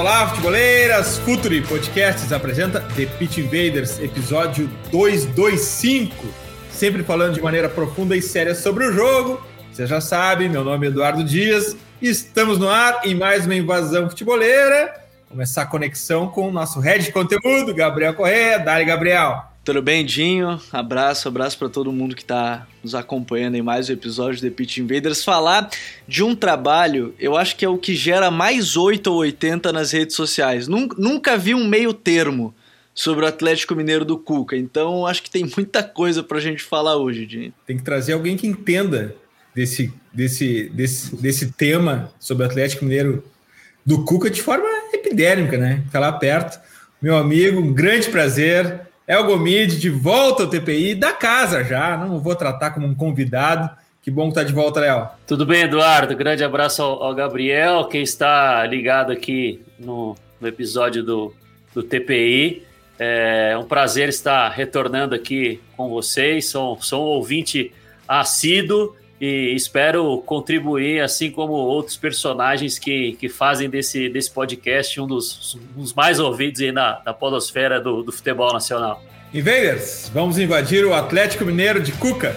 Olá, futeboleiras! Futuri Podcasts apresenta The Pitch Invaders, episódio 225. Sempre falando de maneira profunda e séria sobre o jogo. Você já sabe, meu nome é Eduardo Dias. Estamos no ar em mais uma invasão futeboleira. Começar a conexão com o nosso head de conteúdo, Gabriel Corrêa. Dale, Gabriel! Tudo bem, Dinho? Abraço, abraço para todo mundo que está nos acompanhando em mais um episódio de The Pitch Invaders. Falar de um trabalho, eu acho que é o que gera mais 8 ou 80 nas redes sociais. Nunca, nunca vi um meio termo sobre o Atlético Mineiro do Cuca, então acho que tem muita coisa para a gente falar hoje, Dinho. Tem que trazer alguém que entenda desse, desse, desse, desse tema sobre o Atlético Mineiro do Cuca de forma epidérmica, né? Tá lá perto. Meu amigo, um grande prazer El Gomide de volta ao TPI, da casa já, não vou tratar como um convidado. Que bom que tá de volta, Léo. Tudo bem, Eduardo? Grande abraço ao, ao Gabriel, quem está ligado aqui no, no episódio do, do TPI. É um prazer estar retornando aqui com vocês. Sou, sou um ouvinte assíduo e espero contribuir, assim como outros personagens que, que fazem desse, desse podcast um dos, um dos mais ouvidos aí na, na podosfera do, do futebol nacional. Invaders, vamos invadir o Atlético Mineiro de Cuca.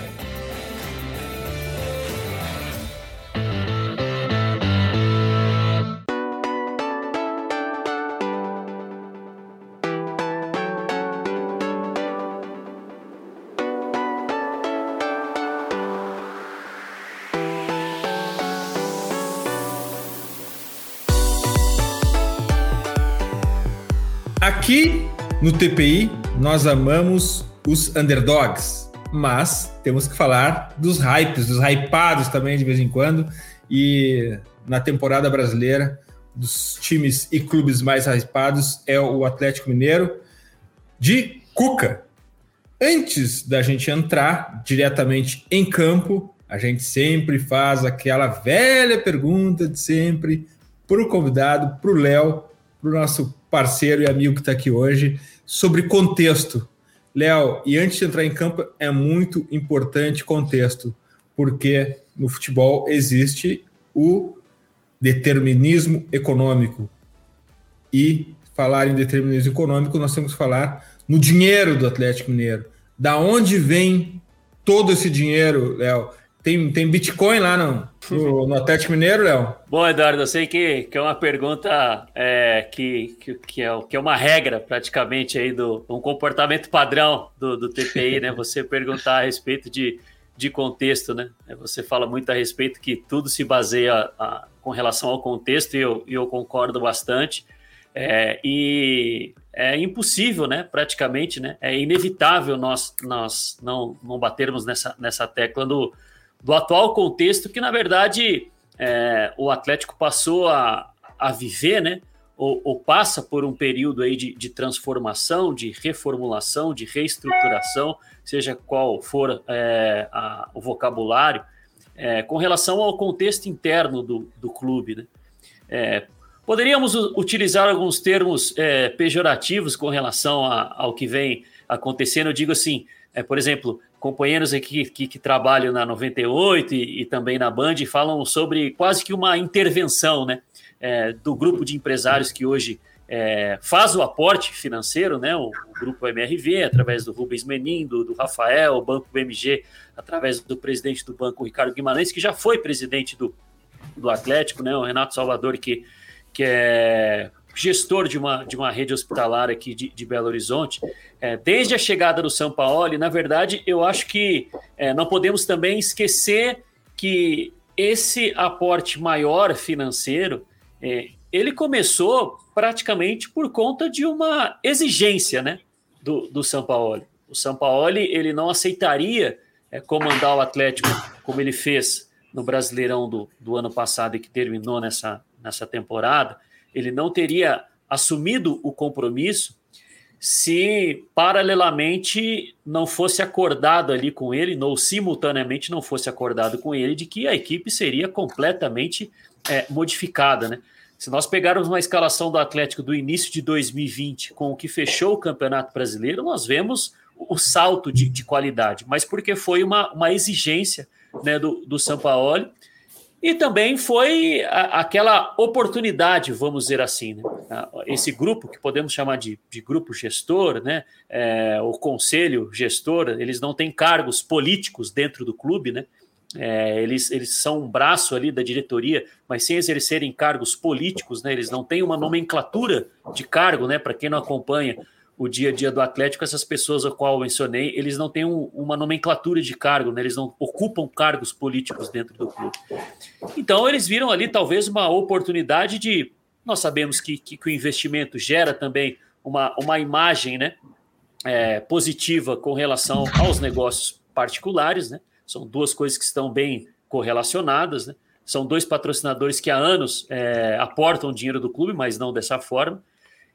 No TPI, nós amamos os underdogs, mas temos que falar dos hypes, dos hypados também de vez em quando. E na temporada brasileira, dos times e clubes mais hypados é o Atlético Mineiro de Cuca. Antes da gente entrar diretamente em campo, a gente sempre faz aquela velha pergunta de sempre para o convidado, para o Léo, para o nosso parceiro e amigo que está aqui hoje, sobre contexto. Léo, e antes de entrar em campo, é muito importante contexto, porque no futebol existe o determinismo econômico. E falar em determinismo econômico, nós temos que falar no dinheiro do Atlético Mineiro. Da onde vem todo esse dinheiro, Léo? Tem, tem Bitcoin lá no, no, no Atlético Mineiro, Léo? Bom, Eduardo, eu sei que, que é uma pergunta é, que, que, que, é, que é uma regra praticamente aí do um comportamento padrão do, do TPI, né? Você perguntar a respeito de, de contexto, né? Você fala muito a respeito que tudo se baseia a, com relação ao contexto e eu, eu concordo bastante. É, e é impossível, né? Praticamente, né? É inevitável nós, nós não, não batermos nessa, nessa tecla do do atual contexto que, na verdade, é, o Atlético passou a, a viver, né? Ou, ou, passa por um período aí de, de, transformação, de reformulação, de reestruturação, seja qual for é, a, o vocabulário, é, com relação ao contexto interno do, do clube. Né? É, poderíamos utilizar alguns termos é, pejorativos com relação a, ao que vem acontecendo. Eu digo assim, é, por exemplo, companheiros aqui que, que, trabalham na 98 e, e, também na Band falam sobre quase que uma intervenção né, é, do grupo de empresários que hoje é, faz o aporte financeiro, né, o, o, grupo MRV, através do Rubens Menin, do, do, Rafael, o Banco BMG, através do presidente do banco, Ricardo Guimarães, que já foi presidente do, do Atlético, né, o Renato Salvador, que, que é gestor de uma, de uma rede hospitalar aqui de, de Belo Horizonte, é, desde a chegada do São Paulo, na verdade, eu acho que é, não podemos também esquecer que esse aporte maior financeiro, é, ele começou praticamente por conta de uma exigência né, do, do São Paulo. O São Paulo ele não aceitaria é, comandar o Atlético como ele fez no Brasileirão do, do ano passado e que terminou nessa, nessa temporada, ele não teria assumido o compromisso se paralelamente não fosse acordado ali com ele, ou simultaneamente não fosse acordado com ele, de que a equipe seria completamente é, modificada, né? Se nós pegarmos uma escalação do Atlético do início de 2020 com o que fechou o Campeonato Brasileiro, nós vemos o salto de, de qualidade, mas porque foi uma, uma exigência né, do, do Sampaoli e também foi a, aquela oportunidade, vamos dizer assim, né? esse grupo que podemos chamar de, de grupo gestor, né? É, o conselho gestor, eles não têm cargos políticos dentro do clube, né? É, eles, eles são um braço ali da diretoria, mas sem exercerem cargos políticos, né? Eles não têm uma nomenclatura de cargo, né? Para quem não acompanha o dia a dia do Atlético, essas pessoas a qual eu mencionei, eles não têm um, uma nomenclatura de cargo, né? eles não ocupam cargos políticos dentro do clube. Então, eles viram ali talvez uma oportunidade de. Nós sabemos que, que, que o investimento gera também uma, uma imagem né, é, positiva com relação aos negócios particulares, né? São duas coisas que estão bem correlacionadas, né? São dois patrocinadores que há anos é, aportam dinheiro do clube, mas não dessa forma.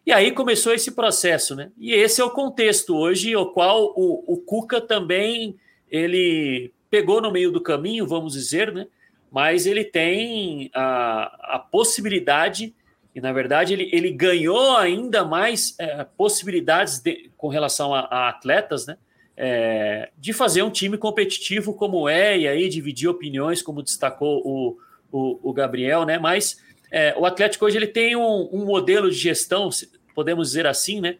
E aí começou esse processo, né? E esse é o contexto hoje, o qual o, o Cuca também ele pegou no meio do caminho, vamos dizer, né? Mas ele tem a, a possibilidade, e na verdade ele, ele ganhou ainda mais é, possibilidades de, com relação a, a atletas, né? É, de fazer um time competitivo como é, e aí dividir opiniões, como destacou o, o, o Gabriel, né? Mas é, o Atlético hoje ele tem um, um modelo de gestão, podemos dizer assim, né?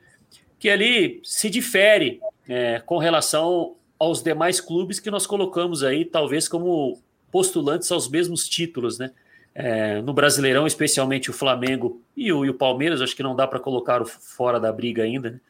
Que ali se difere é, com relação aos demais clubes que nós colocamos aí, talvez como postulantes aos mesmos títulos, né? É, no Brasileirão, especialmente o Flamengo e o, e o Palmeiras, acho que não dá para colocar fora da briga ainda. Né?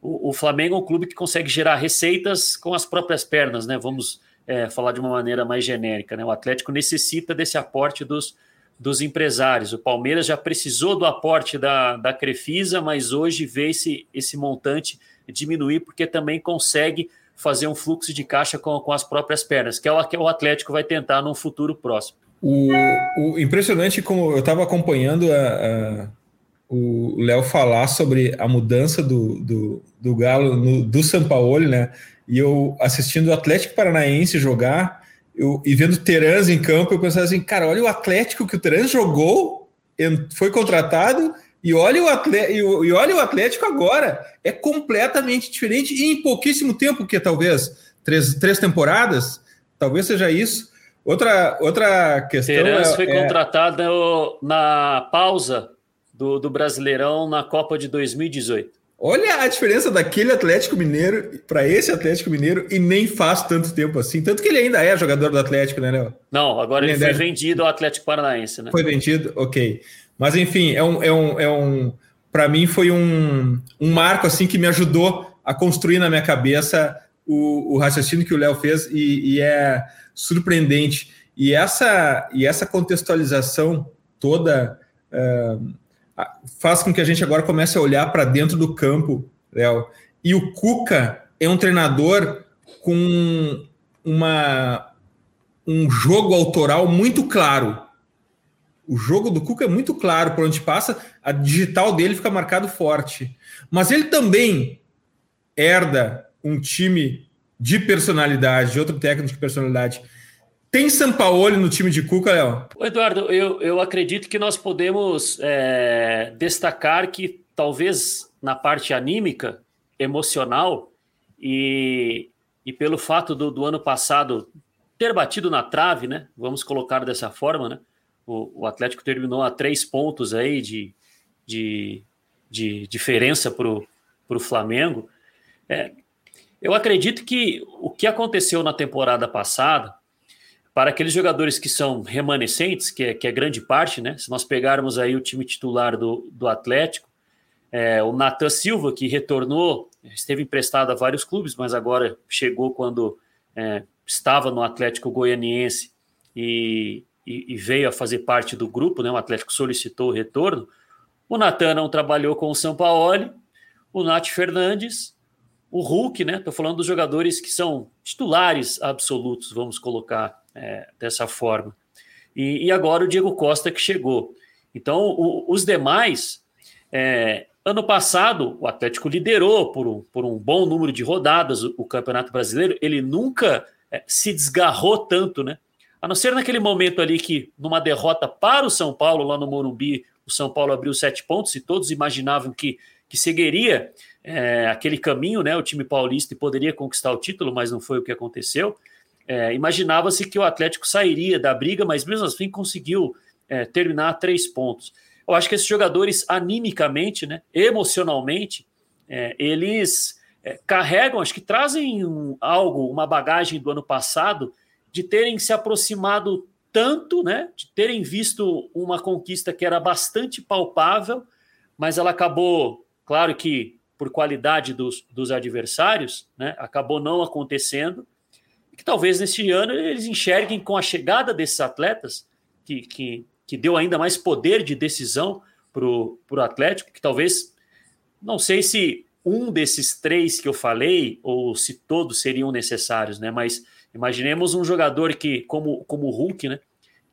O, o, Flamengo é um clube que consegue gerar receitas com as próprias pernas, né? Vamos é, falar de uma maneira mais genérica. Né? O Atlético necessita desse aporte dos, dos empresários. O Palmeiras já precisou do aporte da, da Crefisa, mas hoje vê esse, esse montante diminuir porque também consegue fazer um fluxo de caixa com, com as próprias pernas, que é o que o Atlético vai tentar no futuro próximo. O, o impressionante como eu estava acompanhando a, a, o Léo falar sobre a mudança do, do, do Galo no, do São Paulo, né? E eu assistindo o Atlético Paranaense jogar, eu, e vendo Terans em campo, eu pensava assim, cara, olha o Atlético que o Terans jogou, foi contratado, e olha, o Atlético, e olha o Atlético agora. É completamente diferente e em pouquíssimo tempo, que talvez três, três temporadas, talvez seja isso. Outra, outra questão. Terans é, foi é... contratado na pausa do, do Brasileirão na Copa de 2018. Olha a diferença daquele Atlético Mineiro para esse Atlético Mineiro e nem faz tanto tempo assim. Tanto que ele ainda é jogador do Atlético, né, Léo? Não, agora ele, ele foi é... vendido ao Atlético Paranaense, né? Foi vendido? Ok. Mas enfim, é um. É um, é um para mim foi um, um marco assim que me ajudou a construir na minha cabeça o, o raciocínio que o Léo fez e, e, é surpreendente. E essa, e essa contextualização toda. Uh, faz com que a gente agora comece a olhar para dentro do campo, Léo. E o Cuca é um treinador com uma, um jogo autoral muito claro. O jogo do Cuca é muito claro por onde passa, a digital dele fica marcado forte. Mas ele também herda um time de personalidade, de outro técnico de personalidade. Tem Sampaoli no time de Cuca, Léo? Eduardo, eu, eu acredito que nós podemos é, destacar que talvez na parte anímica, emocional, e, e pelo fato do, do ano passado ter batido na trave, né? Vamos colocar dessa forma, né? O, o Atlético terminou a três pontos aí de, de, de diferença para o Flamengo. É, eu acredito que o que aconteceu na temporada passada para aqueles jogadores que são remanescentes, que é, que é grande parte, né? Se nós pegarmos aí o time titular do, do Atlético, é, o Natan Silva, que retornou, esteve emprestado a vários clubes, mas agora chegou quando é, estava no Atlético Goianiense e, e, e, veio a fazer parte do grupo, né? O Atlético solicitou o retorno. O Natan não trabalhou com o São Paulo, o Nath Fernandes, o Hulk, né? Estou falando dos jogadores que são titulares absolutos, vamos colocar é, dessa forma. E, e, agora o Diego Costa que chegou. Então, o, os demais, É, ano passado, o Atlético liderou por um, por um bom número de rodadas o, o Campeonato Brasileiro. Ele nunca é, se desgarrou tanto, né? A não ser naquele momento ali que, numa derrota para o São Paulo, lá no Morumbi, o São Paulo abriu sete pontos e todos imaginavam que, que seguiria é, aquele caminho, né? O time paulista e poderia conquistar o título, mas não foi o que aconteceu. É, Imaginava-se que o Atlético sairia da briga, mas mesmo assim conseguiu é, terminar a três pontos. Eu acho que esses jogadores, animicamente, né, emocionalmente, é, eles é, carregam, acho que trazem um, algo, uma bagagem do ano passado, de terem se aproximado tanto, né, de terem visto uma conquista que era bastante palpável, mas ela acabou, claro que por qualidade dos, dos adversários, né, acabou não acontecendo, e que talvez neste ano eles enxerguem com a chegada desses atletas, que, que que deu ainda mais poder de decisão para o Atlético, que talvez, não sei se um desses três que eu falei, ou se todos seriam necessários, né? Mas imaginemos um jogador que, como, como o Hulk, né?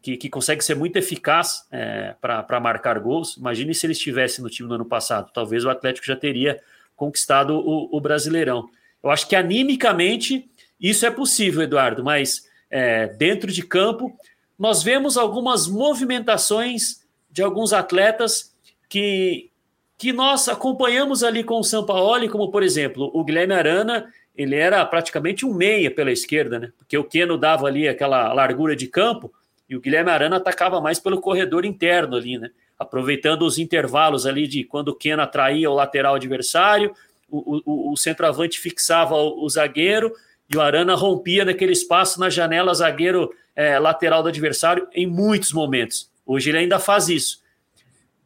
Que, que consegue ser muito eficaz é, para marcar gols. Imagine se ele estivesse no time no ano passado. Talvez o Atlético já teria conquistado o, o Brasileirão. Eu acho que animicamente isso é possível, Eduardo, mas é, dentro de campo nós vemos algumas movimentações de alguns atletas que, que nós acompanhamos ali com o Sampaoli, como por exemplo, o Guilherme Arana, ele era praticamente um meia pela esquerda, né? Porque o Keno dava ali aquela largura de campo e o Guilherme Arana atacava mais pelo corredor interno ali, né? Aproveitando os intervalos ali de quando o Keno atraía o lateral adversário, o, o, o centroavante fixava o, o zagueiro e o Arana rompia naquele espaço na janela zagueiro é, lateral do adversário em muitos momentos. Hoje ele ainda faz isso.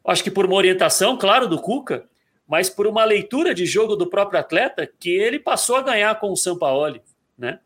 Acho que por uma orientação, claro, do Cuca, mas por uma leitura de jogo do próprio atleta que ele passou a ganhar com o Sampaoli, né?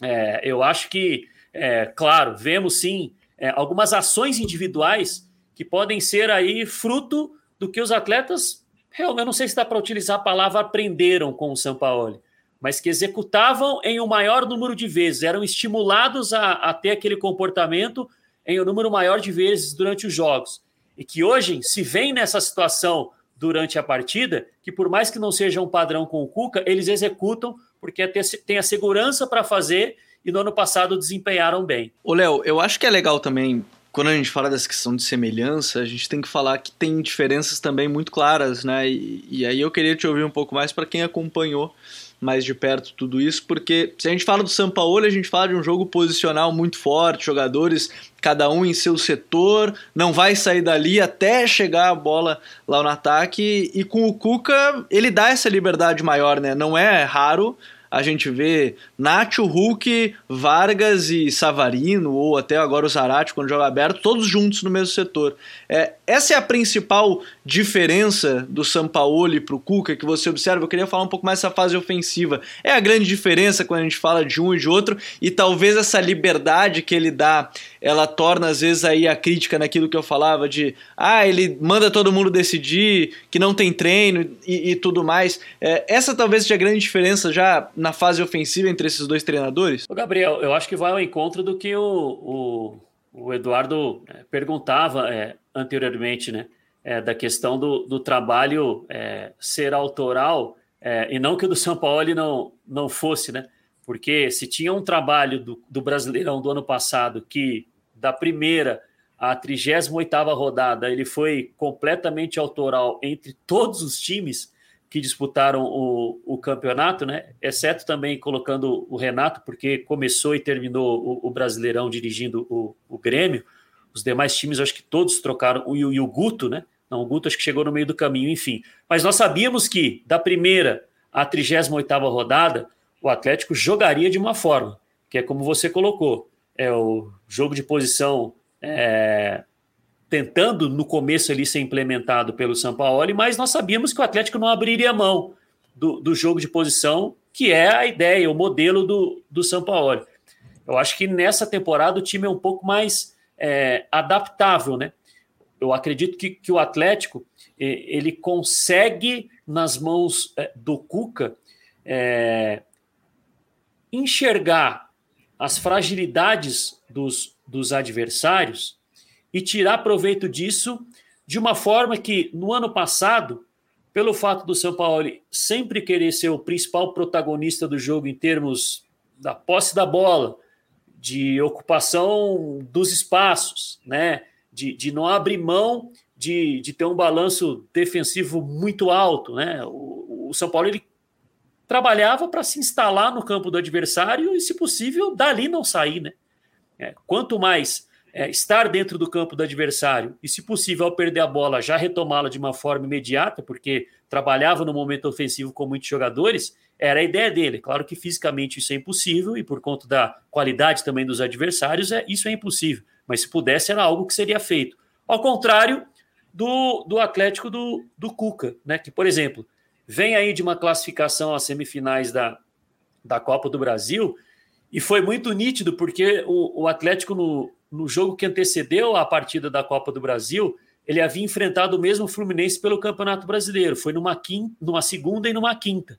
É, eu acho que, é, claro, vemos sim é, algumas ações individuais que podem ser aí fruto do que os atletas, eu não sei se dá para utilizar a palavra aprenderam com o Sampaoli, mas que executavam em um maior número de vezes, eram estimulados a, a ter aquele comportamento em um número maior de vezes durante os jogos. E que hoje se vem nessa situação durante a partida, que por mais que não seja um padrão com o Cuca, eles executam porque tem a segurança para fazer e no ano passado desempenharam bem. Ô Léo, eu acho que é legal também quando a gente fala dessa questão de semelhança, a gente tem que falar que tem diferenças também muito claras, né? E, e aí eu queria te ouvir um pouco mais para quem acompanhou mais de perto tudo isso, porque se a gente fala do São Paulo, a gente fala de um jogo posicional muito forte, jogadores cada um em seu setor, não vai sair dali até chegar a bola lá no ataque, e com o Cuca ele dá essa liberdade maior, né? Não é raro a gente vê Nacho, Hulk, Vargas e Savarino, ou até agora o Zarate quando joga aberto, todos juntos no mesmo setor. É, essa é a principal diferença do Sampaoli para o Cuca que você observa. Eu queria falar um pouco mais dessa fase ofensiva. É a grande diferença quando a gente fala de um e de outro, e talvez essa liberdade que ele dá, ela torna às vezes aí a crítica naquilo que eu falava de ah, ele manda todo mundo decidir, que não tem treino e, e tudo mais. É, essa talvez seja a grande diferença já na fase ofensiva entre esses dois treinadores? Ô Gabriel, eu acho que vai ao encontro do que o, o, o Eduardo é, perguntava é, anteriormente, né? É, da questão do, do trabalho é, ser autoral é, e não que o do São Paulo não, não fosse, né? Porque se tinha um trabalho do, do Brasileirão do ano passado que da primeira à 38 rodada ele foi completamente autoral entre todos os times, que disputaram o, o campeonato, né? Exceto também colocando o Renato, porque começou e terminou o, o Brasileirão dirigindo o, o, Grêmio. Os demais times, acho que todos trocaram, o, e o Guto, né? Não, o Guto acho que chegou no meio do caminho, enfim. Mas nós sabíamos que da primeira à 38 rodada, o Atlético jogaria de uma forma, que é como você colocou, é o jogo de posição é, tentando no começo ali ser implementado pelo São Paulo, mas nós sabíamos que o Atlético não abriria mão do, do jogo de posição, que é a ideia, o modelo do, do São Paulo. Eu acho que nessa temporada o time é um pouco mais é, adaptável, né? Eu acredito que, que o Atlético ele consegue, nas mãos é, do Cuca, é, enxergar as fragilidades dos, dos adversários e tirar proveito disso de uma forma que no ano passado, pelo fato do São Paulo sempre querer ser o principal protagonista do jogo em termos da posse da bola, de ocupação dos espaços, né? de, de não abrir mão de, de ter um balanço defensivo muito alto. Né? O, o São Paulo ele trabalhava para se instalar no campo do adversário e, se possível, dali não sair. Né? É, quanto mais é, estar dentro do campo do adversário e, se possível, ao perder a bola, já retomá-la de uma forma imediata, porque trabalhava no momento ofensivo com muitos jogadores, era a ideia dele. Claro que fisicamente isso é impossível e, por conta da qualidade também dos adversários, é, isso é impossível. Mas se pudesse, era algo que seria feito. Ao contrário do, do Atlético do, do Cuca, né? que, por exemplo, vem aí de uma classificação às semifinais da, da Copa do Brasil e foi muito nítido porque o, o Atlético, no, no jogo que antecedeu a partida da Copa do Brasil, ele havia enfrentado o mesmo Fluminense pelo Campeonato Brasileiro. Foi numa, quinta, numa segunda e numa quinta.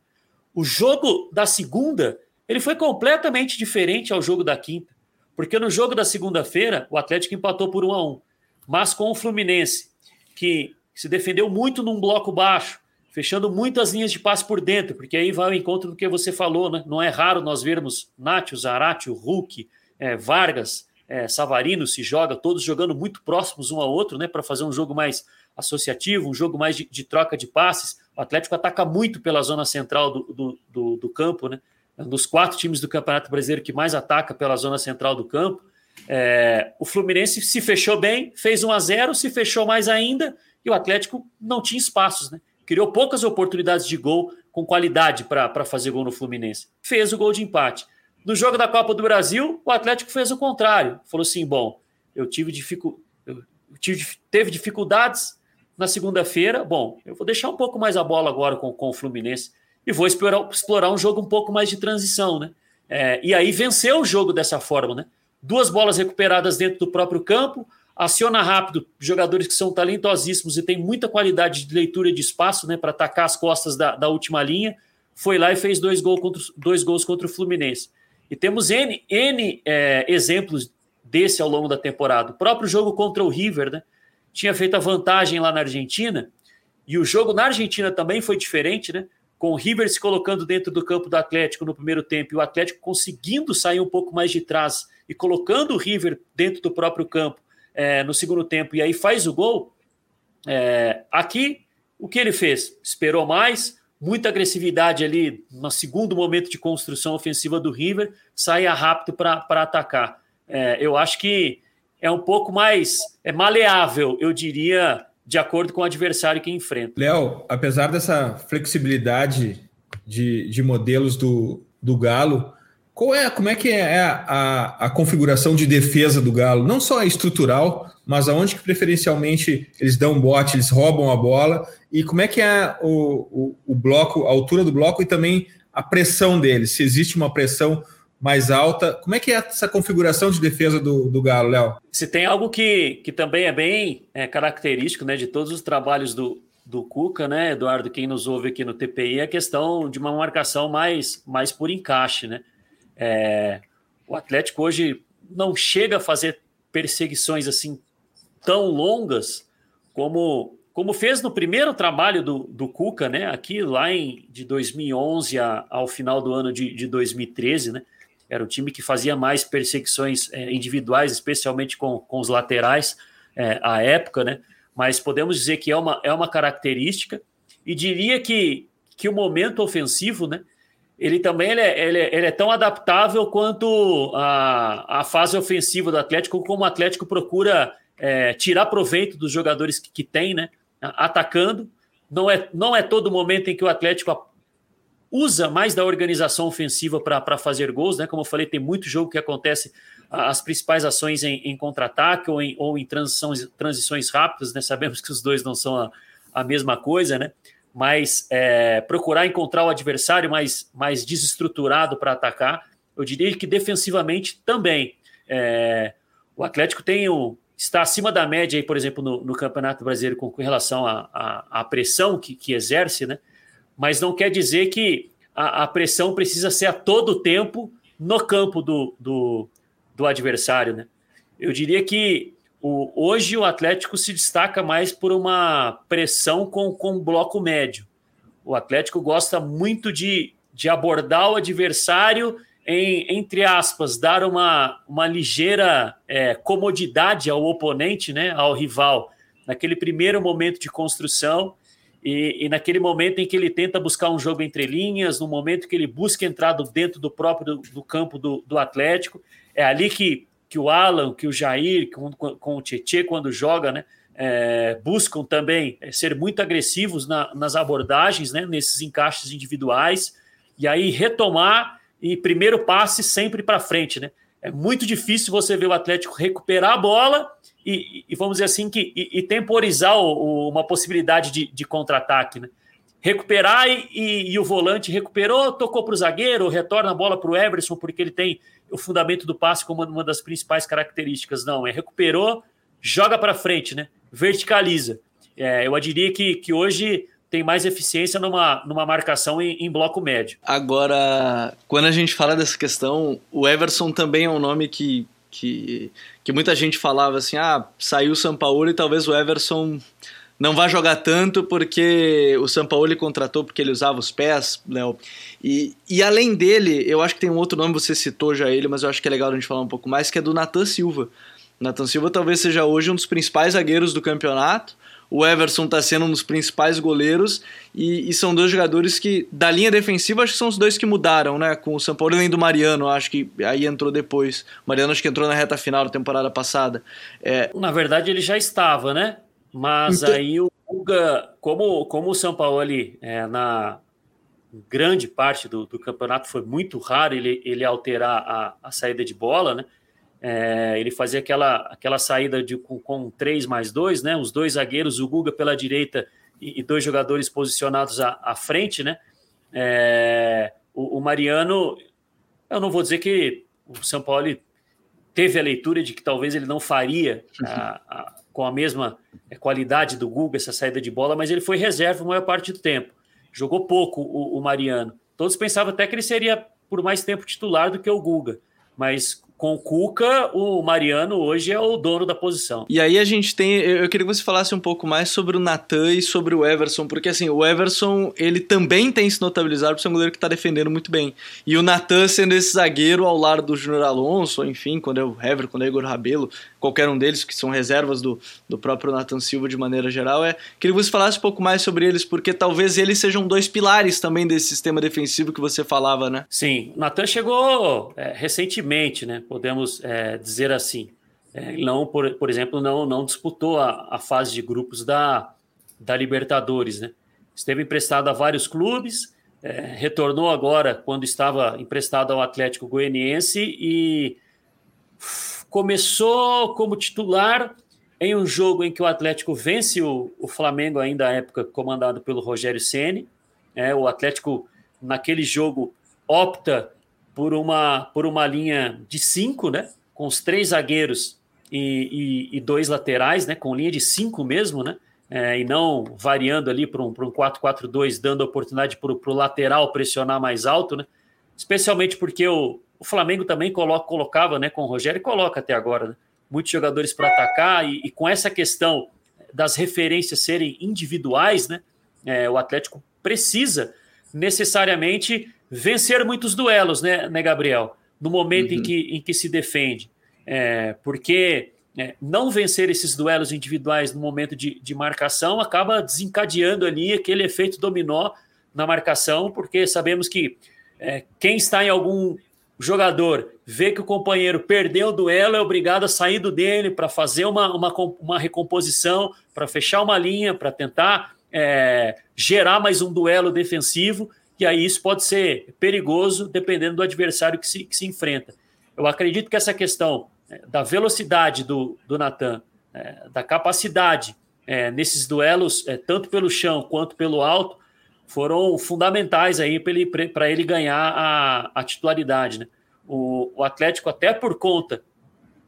O jogo da segunda ele foi completamente diferente ao jogo da quinta. Porque no jogo da segunda-feira, o Atlético empatou por 1 a 1 Mas com o Fluminense, que se defendeu muito num bloco baixo, fechando muitas linhas de passe por dentro, porque aí vai ao encontro do que você falou, né? Não é raro nós vermos Nátio, Zarate, Hulk, é, Vargas, é, Savarino se joga, todos jogando muito próximos um ao outro, né, para fazer um jogo mais associativo, um jogo mais de, de, troca de passes. O Atlético ataca muito pela zona central do, do, do, do campo, né? Um dos quatro times do Campeonato Brasileiro que mais ataca pela zona central do campo. É, o Fluminense se fechou bem, fez 1 a 0 se fechou mais ainda, e o Atlético não tinha espaços, né? Criou poucas oportunidades de gol com qualidade para fazer gol no Fluminense. Fez o gol de empate. No jogo da Copa do Brasil, o Atlético fez o contrário. Falou assim: bom, eu tive, dificu... eu tive teve dificuldades na segunda-feira. Bom, eu vou deixar um pouco mais a bola agora com, com o Fluminense e vou explorar, explorar um jogo um pouco mais de transição, né? É, e aí venceu o jogo dessa forma, né? Duas bolas recuperadas dentro do próprio campo, aciona rápido jogadores que são talentosíssimos e têm muita qualidade de leitura de espaço, né? Para atacar as costas da, da última linha. Foi lá e fez dois, gol contra, dois gols contra o Fluminense. E temos N, N é, exemplos desse ao longo da temporada. O próprio jogo contra o River, né? Tinha feito a vantagem lá na Argentina, e o jogo na Argentina também foi diferente, né? Com o River se colocando dentro do campo do Atlético no primeiro tempo e o Atlético conseguindo sair um pouco mais de trás e colocando o River dentro do próprio campo é, no segundo tempo, e aí faz o gol. É, aqui, o que ele fez? Esperou mais, muita agressividade ali no segundo momento de construção ofensiva do River, saia rápido para atacar. É, eu acho que é um pouco mais é maleável, eu diria, de acordo com o adversário que enfrenta. Léo, apesar dessa flexibilidade de, de modelos do, do Galo, qual é, como é que é a, a, a configuração de defesa do Galo? Não só estrutural, mas aonde que preferencialmente eles dão bote, eles roubam a bola, e como é que é o, o, o bloco, a altura do bloco e também a pressão deles, se existe uma pressão mais alta. Como é que é essa configuração de defesa do, do Galo, Léo? Se tem algo que, que também é bem é, característico né, de todos os trabalhos do, do Cuca, né, Eduardo, quem nos ouve aqui no TPI, é a questão de uma marcação mais, mais por encaixe, né? É, o Atlético hoje não chega a fazer perseguições assim tão longas como como fez no primeiro trabalho do, do Cuca, né? Aqui lá em de 2011 a, ao final do ano de, de 2013, né? Era um time que fazia mais perseguições é, individuais, especialmente com, com os laterais é, à época, né? Mas podemos dizer que é uma, é uma característica e diria que, que o momento ofensivo, né? ele também ele é, ele é, ele é, tão adaptável quanto a, a fase ofensiva do Atlético, como o Atlético procura é, tirar proveito dos jogadores que, que tem, né? Atacando. Não é, não é todo momento em que o Atlético usa mais da organização ofensiva para fazer gols, né? Como eu falei, tem muito jogo que acontece as principais ações em, em contra-ataque ou em, ou em transições, transições rápidas, né? Sabemos que os dois não são a, a mesma coisa, né? mas é, procurar encontrar o adversário mais, mais desestruturado para atacar. Eu diria que defensivamente também. É, o Atlético tem o, está acima da média, aí, por exemplo, no, no Campeonato Brasileiro com, com relação à pressão que, que, exerce, né? mas não quer dizer que a, a, pressão precisa ser a todo tempo no campo do, do, do adversário. Né? Eu diria que O, hoje o Atlético se destaca mais por uma pressão com, com bloco médio. O Atlético gosta muito de, de abordar o adversário em, entre aspas, dar uma, uma ligeira é, comodidade ao oponente, né, ao rival, naquele primeiro momento de construção e, e, naquele momento em que ele tenta buscar um jogo entre linhas, no momento que ele busca entrar dentro do próprio do, do campo do, do, Atlético, é ali que, que o Alan, que o Jair, com, com o Tietchan, quando joga, né, é, buscam também é, ser muito agressivos na, nas abordagens, né, nesses encaixes individuais, e aí retomar e primeiro passe sempre para frente, né? É muito difícil você ver o Atlético recuperar a bola e, e vamos dizer assim, que, e, e temporizar o, o, uma possibilidade de, de contra-ataque, né? Recuperar e, e, o volante recuperou, tocou para o zagueiro, retorna a bola para o Everson, porque ele tem o fundamento do passe como uma das principais características. Não, é recuperou, joga para frente, né? Verticaliza. É, eu diria que, que hoje tem mais eficiência numa, numa marcação em, em, bloco médio. Agora, quando a gente fala dessa questão, o Everson também é um nome que, que, que muita gente falava assim: ah, saiu o São Paulo e talvez o Everson não vai jogar tanto porque o São Paulo contratou porque ele usava os pés, Léo. E, e além dele, eu acho que tem um outro nome, você citou já ele, mas eu acho que é legal a gente falar um pouco mais, que é do Nathan Silva. Nathan Silva talvez seja hoje um dos principais zagueiros do campeonato o Everson está sendo um dos principais goleiros e, e, são dois jogadores que, da linha defensiva, acho que são os dois que mudaram, né? Com o São Paulo e do Mariano, acho que aí entrou depois. O Mariano acho que entrou na reta final da temporada passada. É... Na verdade, ele já estava, né? Mas então... aí o Guga, como, como o São Paulo ali, é, na grande parte do, do, campeonato foi muito raro ele, ele alterar a, a saída de bola, né? É, ele fazia aquela, aquela saída de, com, com três mais dois, né? Os dois zagueiros, o Guga pela direita e, e dois jogadores posicionados à, à frente, né? É, o, o, Mariano, eu não vou dizer que o São Paulo teve a leitura de que talvez ele não faria a, a, com a mesma qualidade do Guga essa saída de bola, mas ele foi reserva a maior parte do tempo. Jogou pouco o, o Mariano. Todos pensavam até que ele seria por mais tempo titular do que o Guga, mas com o Cuca, o Mariano hoje é o dono da posição. E aí a gente tem, eu queria que você falasse um pouco mais sobre o Natan e sobre o Everson, porque assim, o Everson, ele também tem se notabilizado por ser um goleiro que está defendendo muito bem. E o Natan sendo esse zagueiro ao lado do Júnior Alonso, enfim, quando é o Hever, quando é o Igor Rabelo, qualquer um deles, que são reservas do, do próprio Nathan Silva de maneira geral, é que você falasse um pouco mais sobre eles, porque talvez eles sejam dois pilares também desse sistema defensivo que você falava, né? Sim, o Nathan chegou é, recentemente, né? Podemos é, dizer assim. É, não, por, por exemplo, não, não disputou a, a fase de grupos da, da Libertadores, né? Esteve emprestado a vários clubes, é, retornou agora quando estava emprestado ao Atlético Goianiense e começou como titular em um jogo em que o Atlético vence o, o Flamengo, ainda à época comandado pelo Rogério Ceni. É, o Atlético, naquele jogo, opta por uma, por uma linha de cinco, né, com os três zagueiros e, e, e dois laterais, né, com linha de cinco mesmo, né, é, e não variando ali para um, um 4-4-2, dando oportunidade para o lateral pressionar mais alto, né, especialmente porque o, o Flamengo também coloca, colocava né, com o Rogério e coloca até agora né, muitos jogadores para atacar, e, e, com essa questão das referências serem individuais, né, é, o Atlético precisa necessariamente vencer muitos duelos, né, né Gabriel? No momento uhum. em, que, em que se defende. É, porque é, não vencer esses duelos individuais no momento de, de marcação acaba desencadeando ali aquele efeito dominó na marcação, porque sabemos que é, quem está em algum jogador vê que o companheiro perdeu o duelo, é obrigado a sair do dele para fazer uma, uma, uma recomposição, para fechar uma linha, para tentar é, gerar mais um duelo defensivo, e aí isso pode ser perigoso dependendo do adversário que se, que se enfrenta. Eu acredito que essa questão é, da velocidade do, do Natan, é, da capacidade é, nesses duelos, é, tanto pelo chão quanto pelo alto, foram fundamentais aí para ele, ele ganhar a, a titularidade. Né? O, o, Atlético, até por conta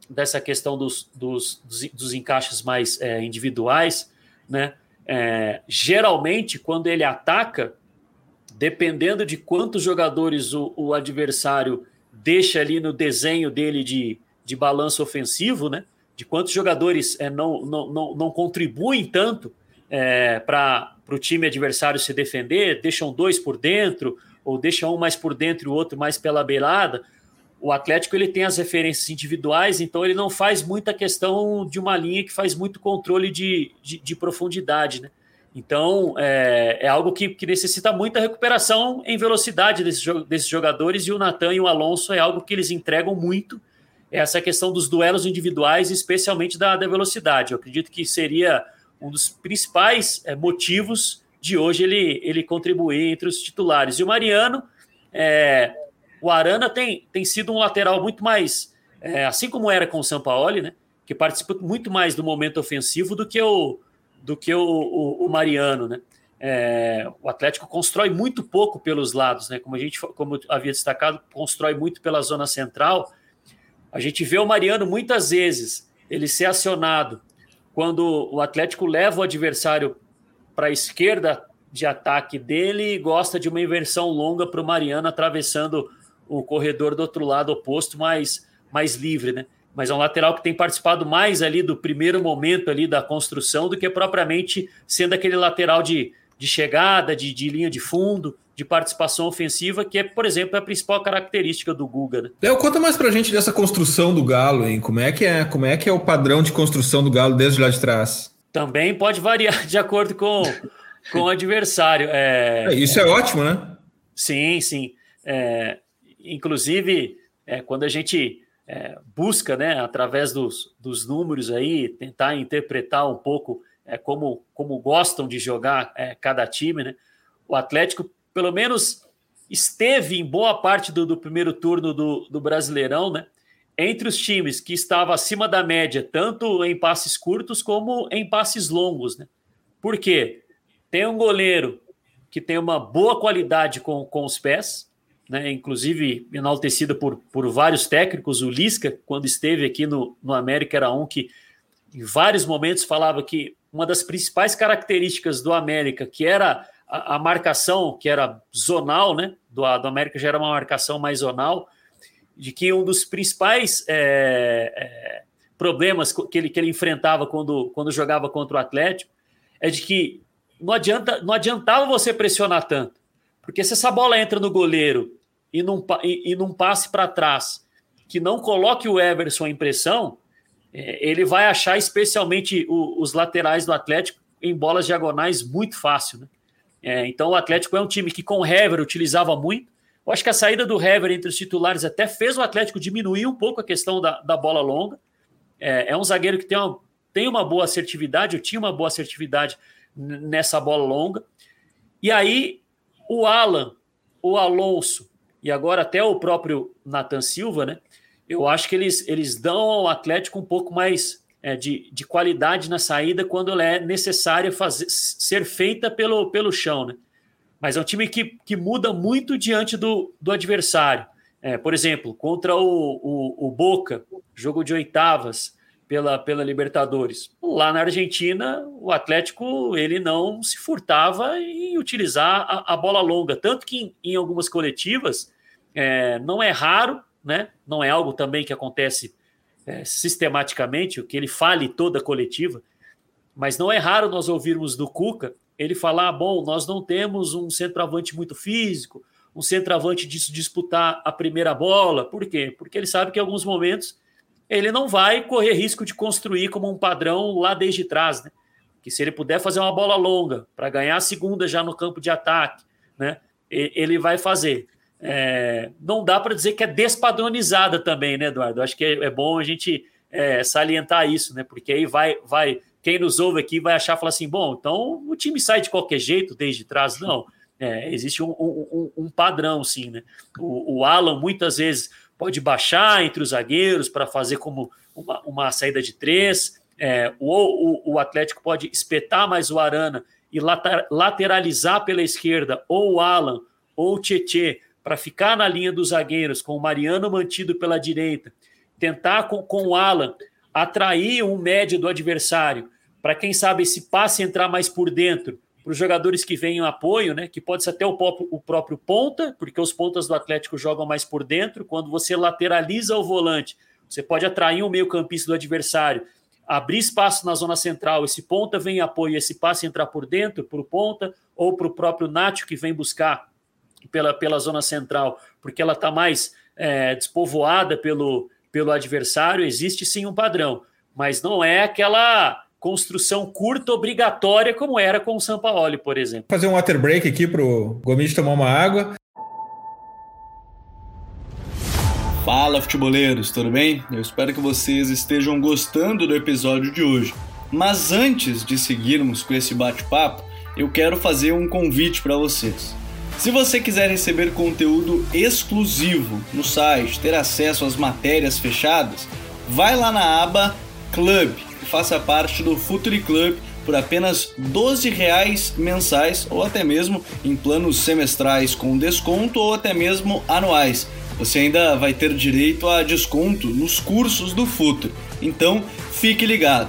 dessa questão dos, dos, dos, dos encaixes mais é, individuais, né? É, geralmente, quando ele ataca, dependendo de quantos jogadores o, o, adversário deixa ali no desenho dele de, de balanço ofensivo, né? de quantos jogadores é, não, não, não, não contribuem tanto é, para o time adversário se defender, deixam dois por dentro, ou deixam um mais por dentro e o outro mais pela beirada. O Atlético ele tem as referências individuais, então ele não faz muita questão de uma linha que faz muito controle de, de, de profundidade. Né? Então é, é algo que, que, necessita muita recuperação em velocidade desses, desses jogadores, e o Natan e o Alonso é algo que eles entregam muito essa questão dos duelos individuais, especialmente da, da velocidade. Eu acredito que seria um dos principais é, motivos de hoje ele, ele contribuir entre os titulares. E o Mariano, é, o Arana tem, tem sido um lateral muito mais, é, assim como era com o Sampaoli, né, que participa muito mais do momento ofensivo do que o, do que o, o, o Mariano. Né? É, o Atlético constrói muito pouco pelos lados, né? como a gente como havia destacado, constrói muito pela zona central a gente vê o Mariano muitas vezes ele ser acionado quando o Atlético leva o adversário para a esquerda de ataque dele e gosta de uma inversão longa para o Mariano atravessando o corredor do outro lado oposto, mais, mais livre, né? Mas é um lateral que tem participado mais ali do primeiro momento ali da construção do que propriamente sendo aquele lateral de, de chegada, de, de linha de fundo de participação ofensiva, que é, por exemplo, a principal característica do Guga. Né? Léo, conta mais pra gente dessa construção do Galo, hein? Como é que é, como é que é o padrão de construção do Galo desde lá de trás? Também pode variar de acordo com, com o adversário. É, é, isso é, é, ótimo, né? Sim, sim. É, inclusive, é, quando a gente é, busca, né, através dos, dos números aí, tentar interpretar um pouco como, como gostam de jogar cada time, né? O Atlético pelo menos esteve em boa parte do, do primeiro turno do, do Brasileirão, né? Entre os times que estava acima da média, tanto em passes curtos como em passes longos, né? Por quê? Tem um goleiro que tem uma boa qualidade com, com os pés, né? inclusive enaltecido por, por vários técnicos. O Lisca, quando esteve aqui no, no América, era um que em vários momentos falava que uma das principais características do América, que era a, a, marcação, que era zonal, né? Do, do América já era uma marcação mais zonal, de que um dos principais é, é, problemas que ele, que ele enfrentava quando, quando jogava contra o Atlético é de que não, adianta, não adiantava você pressionar tanto. Porque se essa bola entra no goleiro e não, e, e não passe para trás, que não coloque o Everson em pressão, é, ele vai achar especialmente o, os laterais do Atlético em bolas diagonais muito fácil. Né? É, então o Atlético é um time que com o Hever utilizava muito. Eu acho que a saída do Hever entre os titulares até fez o Atlético diminuir um pouco a questão da, da bola longa. É, é um zagueiro que tem uma, tem uma boa assertividade, eu tinha uma boa assertividade nessa bola longa. E aí o Alan, o Alonso e agora até o próprio Nathan Silva, né? Eu acho que eles, eles dão ao Atlético um pouco mais de, de qualidade na saída quando ela é necessária fazer, ser feita pelo, pelo chão. Né? Mas é um time que, que muda muito diante do, do adversário. É, por exemplo, contra o, o, o, Boca, jogo de oitavas pela, pela Libertadores. Lá na Argentina, o Atlético ele não se furtava em utilizar a, a bola longa. Tanto que em, em algumas coletivas é, não é raro, né? não é algo também que acontece é, sistematicamente, o que ele fale toda coletiva, mas não é raro nós ouvirmos do Cuca ele falar: bom, nós não temos um centroavante muito físico, um centroavante disso disputar a primeira bola. Por quê? Porque ele sabe que em alguns momentos ele não vai correr risco de construir como um padrão lá desde trás, né? Que se ele puder fazer uma bola longa para ganhar a segunda já no campo de ataque, né? Ele vai fazer. É, não dá para dizer que é despadronizada também, né, Eduardo? Acho que é, é bom a gente é, salientar isso, né? Porque aí vai, vai, quem nos ouve aqui vai achar, falar assim, bom, então o time sai de qualquer jeito desde trás, não. É, existe um, um, um, padrão, sim, né? O, o, Alan muitas vezes pode baixar entre os zagueiros para fazer como uma, uma, saída de três. É, o, o, o Atlético pode espetar mais o Arana e lateralizar pela esquerda, ou o Alan ou o Tietê para ficar na linha dos zagueiros, com o Mariano mantido pela direita, tentar com, com o Alan atrair um médio do adversário, para quem sabe esse passe entrar mais por dentro, para os jogadores que vêm em apoio, né? Que pode ser até o próprio, o próprio ponta, porque os pontas do Atlético jogam mais por dentro. Quando você lateraliza o volante, Você pode atrair o meio-campista do adversário, abrir espaço na zona central, esse ponta vem em apoio, esse passe entrar por dentro, para o ponta, ou para o próprio Nacho que vem buscar pela, pela zona central, porque ela está mais é, despovoada pelo, pelo adversário, existe sim um padrão, mas não é aquela construção curta obrigatória como era com o Sampaoli, por exemplo. Fazer um water break aqui para o Gomes tomar uma água. Fala, futeboleiros, tudo bem? Eu espero que vocês estejam gostando do episódio de hoje. Mas antes de seguirmos com esse bate-papo, eu quero fazer um convite para vocês. Se você quiser receber conteúdo exclusivo no site, ter acesso às matérias fechadas, vai lá na aba Club e faça parte do Futuri Club por apenas 12 reais mensais ou até mesmo em planos semestrais com desconto ou até mesmo anuais você ainda vai ter direito a desconto nos cursos do Futre. Então, fique ligado.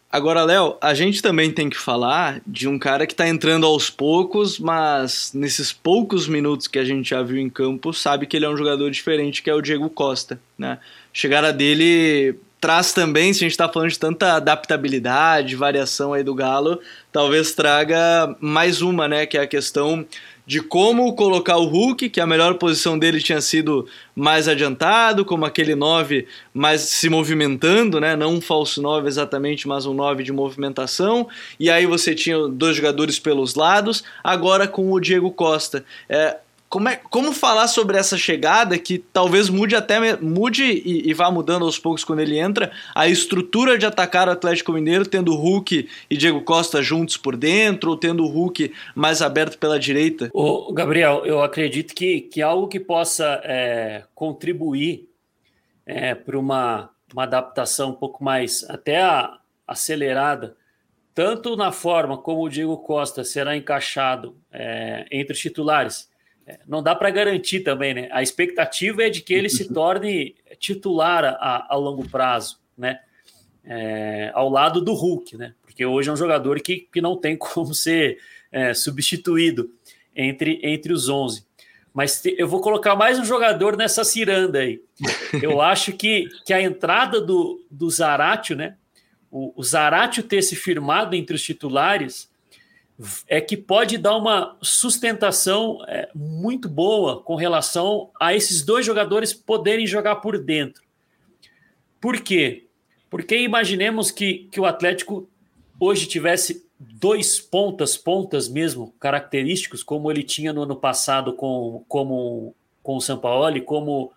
Agora, Léo, a gente também tem que falar de um cara que está entrando aos poucos, mas nesses poucos minutos que a gente já viu em campo, sabe que ele é um jogador diferente, que é o Diego Costa. Né? A chegada dele traz também, se a gente está falando de tanta adaptabilidade, variação aí do Galo, talvez traga mais uma, né? Que é a questão de como colocar o Hulk, que a melhor posição dele tinha sido mais adiantado, como aquele 9 mais se movimentando, né? não um falso 9 exatamente, mas um 9 de movimentação, e aí você tinha dois jogadores pelos lados, agora com o Diego Costa. É, como, é, como falar sobre essa chegada que talvez mude até mude e, e, vá mudando aos poucos quando ele entra a estrutura de atacar o Atlético Mineiro tendo Hulk e Diego Costa juntos por dentro ou tendo o Hulk mais aberto pela direita? Gabriel, eu acredito que, que algo que possa é, contribuir é, para uma, uma adaptação um pouco mais até a, acelerada tanto na forma como o Diego Costa será encaixado é, entre os titulares não dá para garantir também, né? A expectativa é de que ele se torne titular a, a longo prazo, né? É, ao lado do Hulk, né? Porque hoje é um jogador que, que não tem como ser é, substituído entre, entre os 11. Mas te, eu vou colocar mais um jogador nessa ciranda aí. Eu acho que, que a entrada do, do Zaratio, né? O, o Zaratio ter se firmado entre os titulares é que pode dar uma sustentação é, muito boa com relação a esses dois jogadores poderem jogar por dentro. Por quê? Porque imaginemos que, que o Atlético hoje tivesse dois pontas, pontas mesmo, característicos, como ele tinha no ano passado com, como, com o Sampaoli, como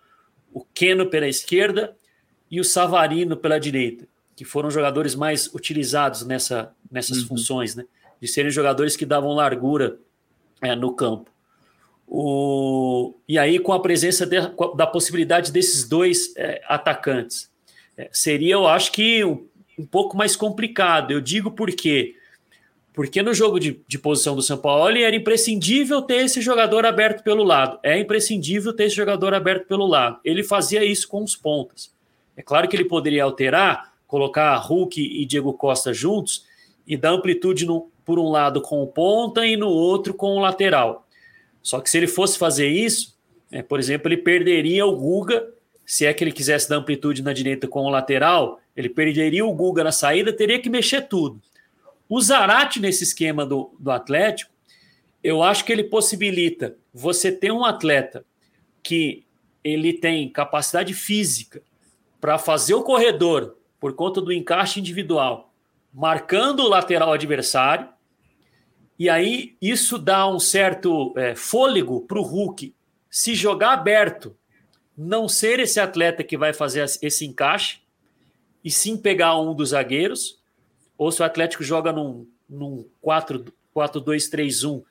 o Keno pela esquerda e o Savarino pela direita, que foram jogadores mais utilizados nessa, nessas uhum. funções, né? De serem jogadores que davam largura é, no campo. O, e aí, com a presença de, da possibilidade desses dois é, atacantes, é, seria, eu acho que, um, um, pouco mais complicado. Eu digo por quê? Porque no jogo de, de posição do São Paulo era imprescindível ter esse jogador aberto pelo lado. É imprescindível ter esse jogador aberto pelo lado. Ele fazia isso com os pontas. É claro que ele poderia alterar, colocar Hulk e Diego Costa juntos e dar amplitude no, por um lado com o ponta e no outro com o lateral. Só que se ele fosse fazer isso, é, por exemplo, ele perderia o Guga, se é que ele quisesse dar amplitude na direita com o lateral, ele perderia o Guga na saída, teria que mexer tudo. O Zarate, nesse esquema do, do Atlético, eu acho que ele possibilita você ter um atleta que ele tem capacidade física para fazer o corredor por conta do encaixe individual, marcando o lateral adversário, e aí isso dá um certo é, fôlego para o Hulk se jogar aberto, não ser esse atleta que vai fazer esse encaixe, e sim pegar um dos zagueiros, ou se o Atlético joga num, num 4-2-3-1,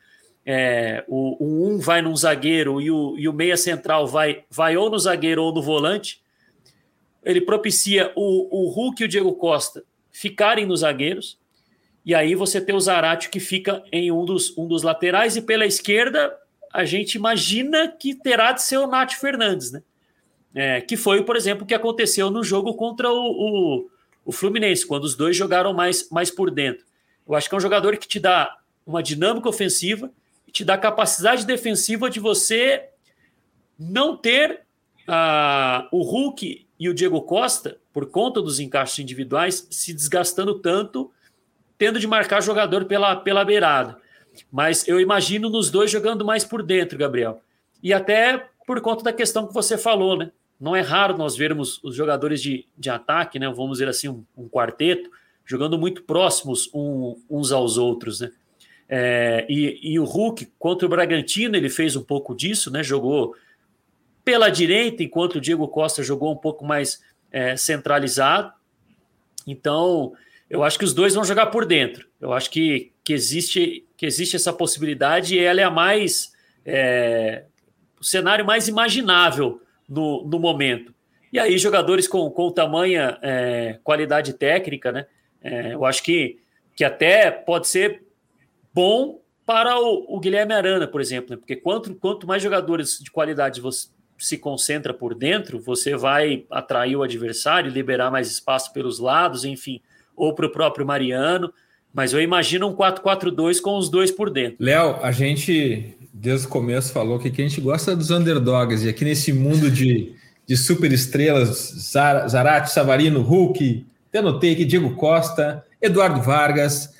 é, o, o um vai num zagueiro e o, e o meia central vai, vai ou no zagueiro ou no volante, ele propicia o, o Hulk e o Diego Costa ficarem nos zagueiros, e aí você tem o Zarate que fica em um dos, um dos laterais, e pela esquerda a gente imagina que terá de ser o Nath Fernandes, né? É, que foi, por exemplo, o que aconteceu no jogo contra o, o, o, Fluminense, quando os dois jogaram mais, mais por dentro. Eu acho que é um jogador que te dá uma dinâmica ofensiva te dá capacidade defensiva de você não ter ah, o Hulk e o Diego Costa, por conta dos encaixes individuais, se desgastando tanto, tendo de marcar jogador pela, pela beirada. Mas eu imagino nos dois jogando mais por dentro, Gabriel. E até por conta da questão que você falou, né? Não é raro nós vermos os jogadores de, de ataque, né? Vamos dizer assim, um, um quarteto, jogando muito próximos um, uns aos outros, né? É, e, e, o Hulk contra o Bragantino ele fez um pouco disso, né? Jogou pela direita, enquanto o Diego Costa jogou um pouco mais é, centralizado. Então, eu acho que os dois vão jogar por dentro. Eu acho que, que, existe, que existe essa possibilidade e ela é a mais. É, o cenário mais imaginável no, no momento. E aí, jogadores com, com tamanha é, qualidade técnica, né? É, eu acho que, que até pode ser bom para o, o Guilherme Arana, por exemplo, né? porque quanto, quanto mais jogadores de qualidade você se concentra por dentro, você vai atrair o adversário, liberar mais espaço pelos lados, enfim ou para o próprio Mariano. Mas eu imagino um 4-4-2 com os dois por dentro. Léo, a gente, desde o começo, falou que, a gente gosta dos underdogs. E aqui nesse mundo de, de super estrelas, Zarate, Savarino, Hulk, aqui, Diego Costa, Eduardo Vargas.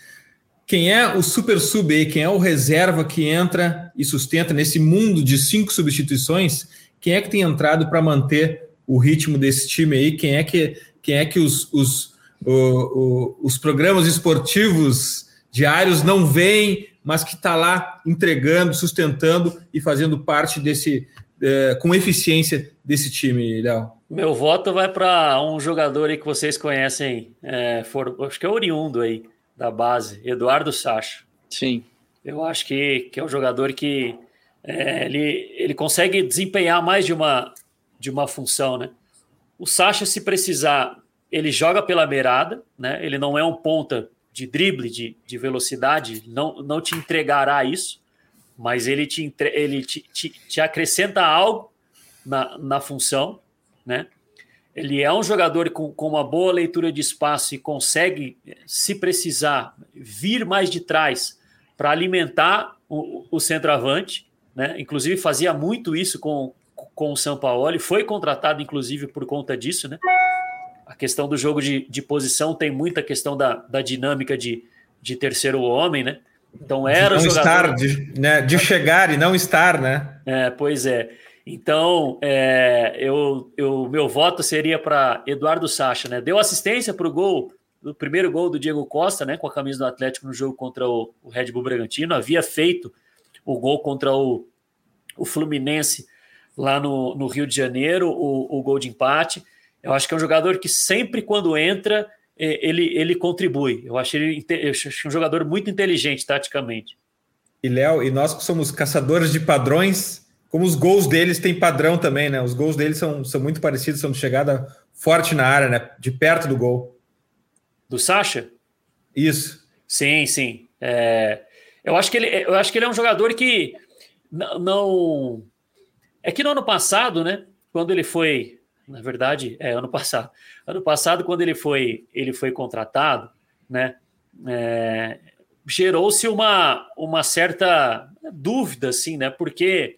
Quem é o super sub aí? Quem é o reserva que entra e sustenta nesse mundo de cinco substituições? Quem é que tem entrado para manter o ritmo desse time aí? Quem é que, quem é que os, os o, o, os programas esportivos diários não veem, mas que está lá entregando, sustentando e fazendo parte desse, é, com eficiência desse time, Léo? Meu voto vai para um jogador aí que vocês conhecem, é, for, acho que é oriundo aí da base, Eduardo Sacha. Sim. Eu acho que, que é um jogador que é, ele, ele consegue desempenhar mais de uma, de uma função, né? O Sacha, se precisar ele joga pela beirada, né? Ele não é um ponta de drible, de, de velocidade, não, não te entregará isso, mas ele te, entre, ele te, te, te acrescenta algo na, na função, né? Ele é um jogador com, com uma boa leitura de espaço e consegue, se precisar, vir mais de trás para alimentar o, o centroavante, né? Inclusive fazia muito isso com, com o São Paulo, foi contratado inclusive por conta disso, né? A questão do jogo de, de posição tem muita questão da, da dinâmica de, de terceiro homem, né? Então era de não jogador... estar, de, né, de chegar e não estar, né? É, pois é. Então, é, eu, eu, meu voto seria para Eduardo Sacha, né? Deu assistência para o gol, o primeiro gol do Diego Costa, né? Com a camisa do Atlético no jogo contra o, o Red Bull Bragantino. Havia feito o gol contra o, o Fluminense lá no, no Rio de Janeiro, o, o gol de empate. Eu acho que é um jogador que sempre quando entra, é, ele, ele contribui. Eu acho ele eu acho um jogador muito inteligente taticamente. E Léo, e nós que somos caçadores de padrões, como os gols deles têm padrão também, né? Os gols deles são, são muito parecidos, são de chegada forte na área, né? De perto do gol. Do Sacha? Isso. Sim, sim. É, eu, acho que ele, eu acho que ele é um jogador que não. É que no ano passado, né? Quando ele foi na verdade, é ano passado. Ano passado, quando ele foi, ele foi contratado, né, é, gerou-se uma, uma certa dúvida, assim, né, porque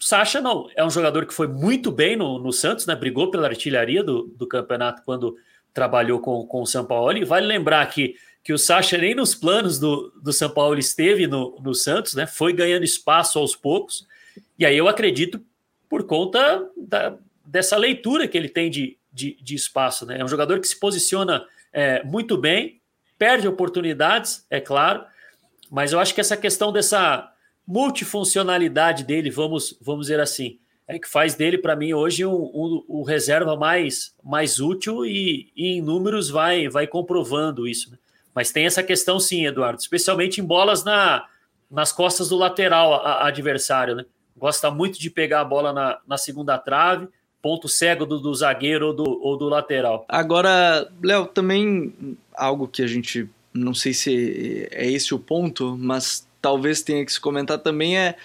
o Sacha não é um jogador que foi muito bem no, no Santos, né, brigou pela artilharia do, do campeonato quando trabalhou com, com o São Paulo, e vale lembrar que, que o Sacha nem nos planos do, do São Paulo esteve no, no Santos, né, foi ganhando espaço aos poucos, e aí eu acredito por conta da, dessa leitura que ele tem de, de, de espaço. Né? É um jogador que se posiciona é, muito bem, perde oportunidades, é claro, mas eu acho que essa questão dessa multifuncionalidade dele, vamos, vamos dizer assim, é que faz dele, para mim, hoje um, um, um, reserva mais, mais útil e, e, em números vai, vai comprovando isso. Né? Mas tem essa questão, sim, Eduardo, especialmente em bolas na, nas costas do lateral a, a adversário. Né? Gosta muito de pegar a bola na, na segunda trave, ponto cego do, do zagueiro ou do, ou do lateral. Agora, Léo, também algo que a gente não sei se é esse o ponto, mas talvez tenha que se comentar também é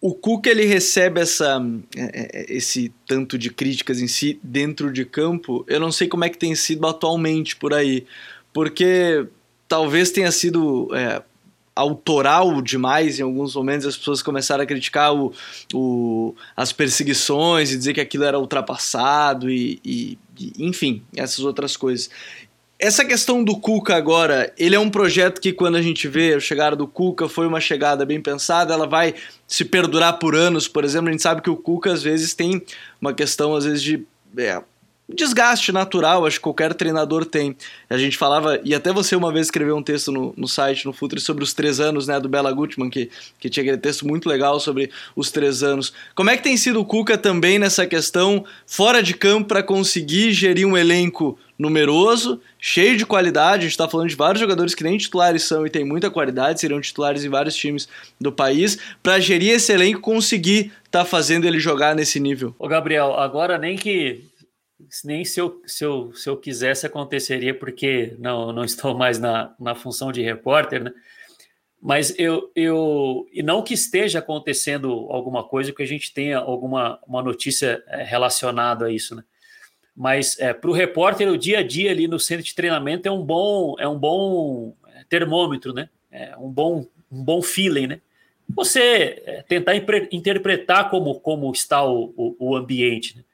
o Cuca ele recebe essa, é, é, esse tanto de críticas em si dentro de campo. Eu não sei como é que tem sido atualmente por aí, porque talvez tenha sido é, autoral demais em alguns momentos. As pessoas começaram a criticar o, o, as perseguições e dizer que aquilo era ultrapassado e, e, e enfim, essas outras coisas. Essa questão do Cuca agora, ele é um projeto que quando a gente vê a chegada do Cuca foi uma chegada bem pensada, ela vai se perdurar por anos, por exemplo, a gente sabe que o Cuca às vezes tem uma questão às vezes de é, desgaste natural, acho que qualquer treinador tem. A gente falava, e até você uma vez escreveu um texto no, no site, no Futre, sobre os três anos né, do Bela Gutmann, que, que tinha aquele texto muito legal sobre os três anos. Como é que tem sido o Cuca também nessa questão, fora de campo, para conseguir gerir um elenco numeroso, cheio de qualidade. A gente está falando de vários jogadores que nem titulares são e tem muita qualidade, seriam titulares em vários times do país, para gerir esse elenco conseguir tá fazendo ele jogar nesse nível. Ô Gabriel, agora nem que nem se eu, se eu, se eu quisesse aconteceria, porque não, não estou mais na, na função de repórter, né? Mas eu, eu. E não que esteja acontecendo alguma coisa, que a gente tenha alguma uma notícia eh, relacionada a isso, né? Mas é, para o repórter, o dia a dia ali no centro de treinamento é um bom, é um bom é, termômetro, né? É um bom, um bom feeling, né? Você tentar interpretar como, como está o, o, o ambiente, né?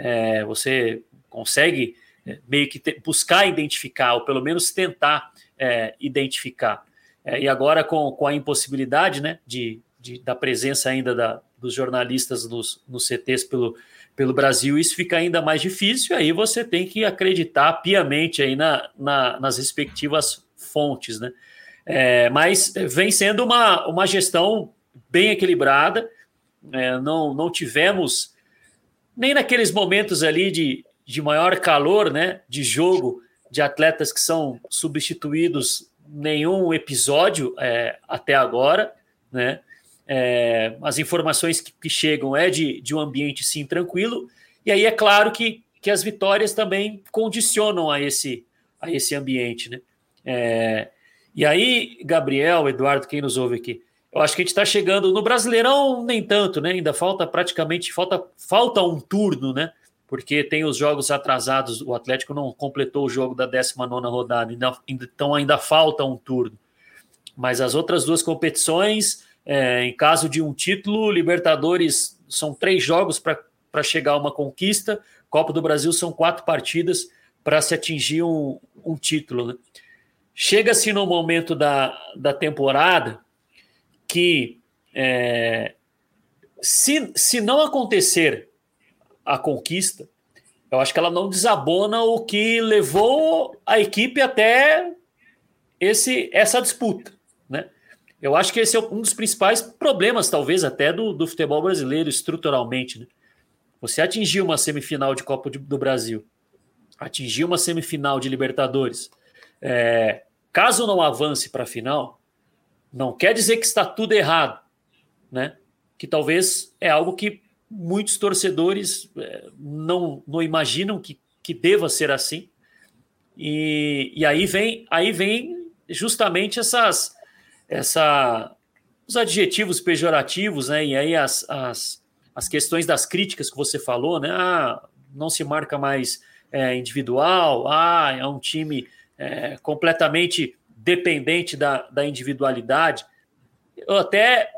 É, você consegue é, meio que te, buscar identificar, ou pelo menos tentar é, identificar. É, e agora, com, com a impossibilidade né, de, de da presença ainda da, dos jornalistas nos, nos CTs pelo, pelo Brasil, isso fica ainda mais difícil, aí você tem que acreditar piamente aí na, na nas respectivas fontes. Né? É, mas vem sendo uma, uma gestão bem equilibrada, é, não, não tivemos nem naqueles momentos ali de, de maior calor, né, de jogo, de atletas que são substituídos nenhum episódio é, até agora, né? É, as informações que, que, chegam é de, de um ambiente sim tranquilo, e aí é claro que, que as vitórias também condicionam a esse, a esse ambiente, né? É, e aí, Gabriel, Eduardo, quem nos ouve aqui, eu acho que a gente está chegando no Brasileirão, nem tanto, né? Ainda falta praticamente falta, falta um turno, né? Porque tem os jogos atrasados, o Atlético não completou o jogo da 19 rodada, então ainda falta um turno. Mas as outras duas competições, é, em caso de um título, Libertadores são três jogos para chegar a uma conquista, Copa do Brasil são quatro partidas para se atingir um, um título. Né? Chega-se no momento da, da temporada que é, se, se não acontecer a conquista, eu acho que ela não desabona o que levou a equipe até esse, essa disputa. Né? Eu acho que esse é um dos principais problemas, talvez, até do, do futebol brasileiro, estruturalmente. Né? Você atingir uma semifinal de Copa do Brasil, atingir uma semifinal de Libertadores, é, caso não avance para a final, não quer dizer que está tudo errado, né? Que talvez é algo que muitos torcedores é, não, não imaginam que, que deva ser assim. E, e aí vem aí vem justamente essas essa os adjetivos pejorativos, né? E aí as, as, as questões das críticas que você falou, né? Ah, não se marca mais é, individual, ah, é um time é, completamente dependente da, da individualidade. Eu até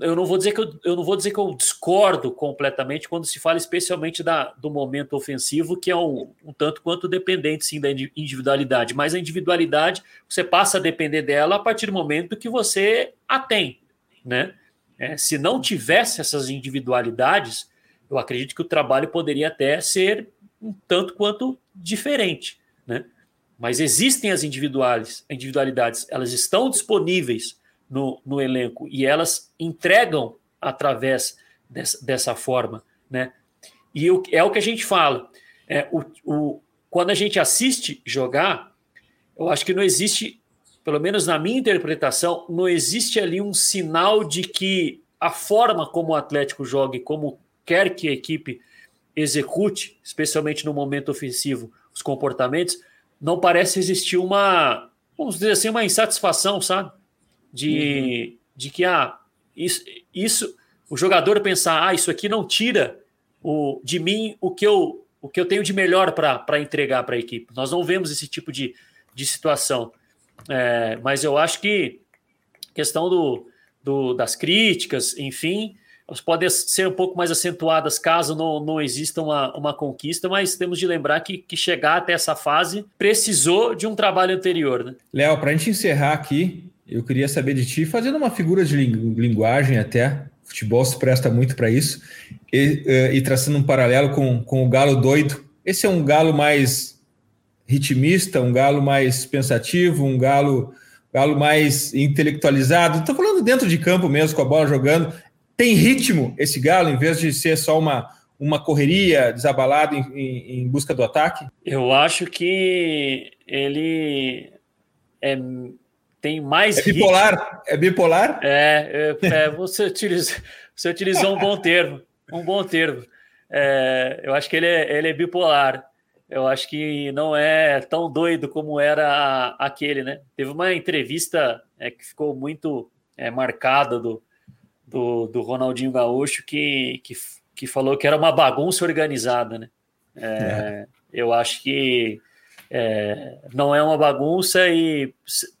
eu não vou dizer que eu, eu não vou dizer que eu discordo completamente quando se fala especialmente da, do momento ofensivo, que é um, um tanto quanto dependente sim da individualidade, mas a individualidade você passa a depender dela a partir do momento que você a tem, né? É, se não tivesse essas individualidades, eu acredito que o trabalho poderia até ser um tanto quanto diferente, né? Mas existem as individuais, individualidades, elas estão disponíveis no, no elenco e elas entregam através dessa, dessa forma, né? E é o que a gente fala. É, o, o, quando a gente assiste jogar, eu acho que não existe, pelo menos na minha interpretação, não existe ali um sinal de que a forma como o Atlético joga e como quer que a equipe execute, especialmente no momento ofensivo, os comportamentos, não parece existir uma, vamos dizer assim, uma insatisfação, sabe? De, uhum. de que ah, isso, isso, o jogador pensar, ah, isso aqui não tira o, de mim o que eu, o que eu tenho de melhor para entregar para a equipe. Nós não vemos esse tipo de, de situação. É, mas eu acho que questão do, do, das críticas, enfim, elas podem ser um pouco mais acentuadas caso não, não exista uma, uma conquista, mas temos de lembrar que, que chegar até essa fase precisou de um trabalho anterior. Né? Léo, para a gente encerrar aqui, eu queria saber de ti, fazendo uma figura de linguagem até, futebol se presta muito para isso, e, eh, e, traçando um paralelo com, com o galo doido. Esse é um galo mais ritmista, um galo mais pensativo, um galo, galo mais intelectualizado. Estou falando dentro de campo mesmo, com a bola jogando. Tem ritmo esse galo, em vez de ser só uma, uma correria desabalada em, em, em busca do ataque? Eu acho que ele é tem mais. É bipolar? É bipolar? É, é, é você, utilizou, você utilizou um bom termo. Um bom termo. É, eu acho que ele é, ele é bipolar. Eu acho que não é tão doido como era aquele, né? Teve uma entrevista é, que ficou muito é, marcada do, do, do, Ronaldinho Gaúcho que, que, que, falou que era uma bagunça organizada, né? É, é. eu acho que é, não é uma bagunça e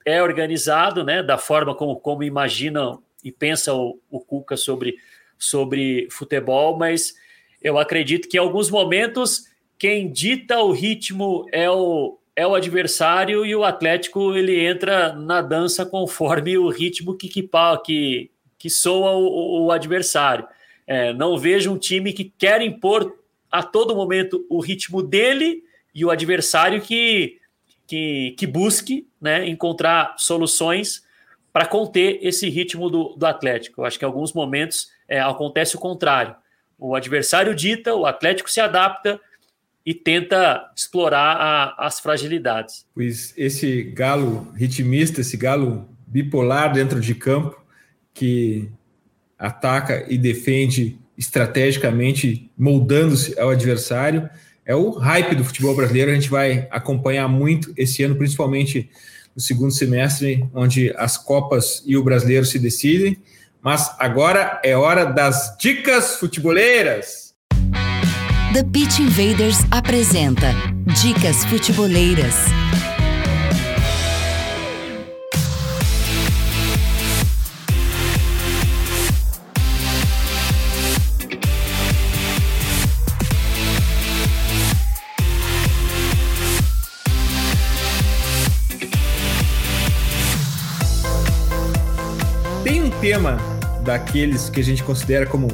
é organizado, né, da forma como, como imagina e pensa o, o Cuca sobre, sobre futebol, mas eu acredito que em alguns momentos quem dita o ritmo é o, é o adversário e o Atlético ele entra na dança conforme o ritmo que, que, que, que soa o, o adversário. É, não vejo um time que quer impor a todo momento o ritmo dele e o adversário que, que, que busque né, encontrar soluções para conter esse ritmo do, do Atlético. Eu acho que em alguns momentos é, acontece o contrário. O adversário dita, o Atlético se adapta e tenta explorar a, as fragilidades. Pois esse galo ritmista, esse galo bipolar dentro de campo, que ataca e defende estrategicamente, moldando-se ao adversário, é o hype do futebol brasileiro. A gente vai acompanhar muito esse ano, principalmente no segundo semestre, onde as Copas e o brasileiro se decidem. Mas agora é hora das dicas futeboleiras. The Pitch Invaders apresenta Dicas Futeboleiras. Tema daqueles que a gente considera como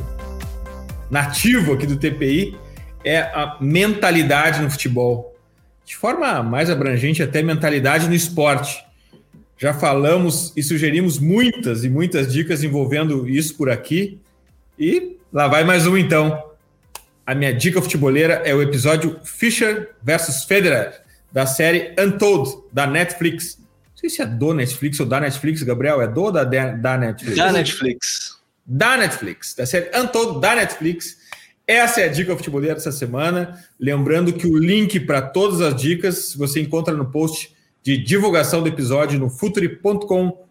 nativo aqui do TPI é a mentalidade no futebol. De forma mais abrangente, até mentalidade no esporte. Já falamos e sugerimos muitas e muitas dicas envolvendo isso por aqui. E lá vai mais um então. A minha dica futeboleira é o episódio Fischer versus Federer, da série Untold, da Netflix sei se é do Netflix ou da Netflix, Gabriel. É do ou da, da Netflix? Da Netflix. Da Netflix. Da série Untold da Netflix. Essa é a dica futeboleira dessa semana. Lembrando que o link para todas as dicas você encontra no post de divulgação do episódio no futuri.com.br.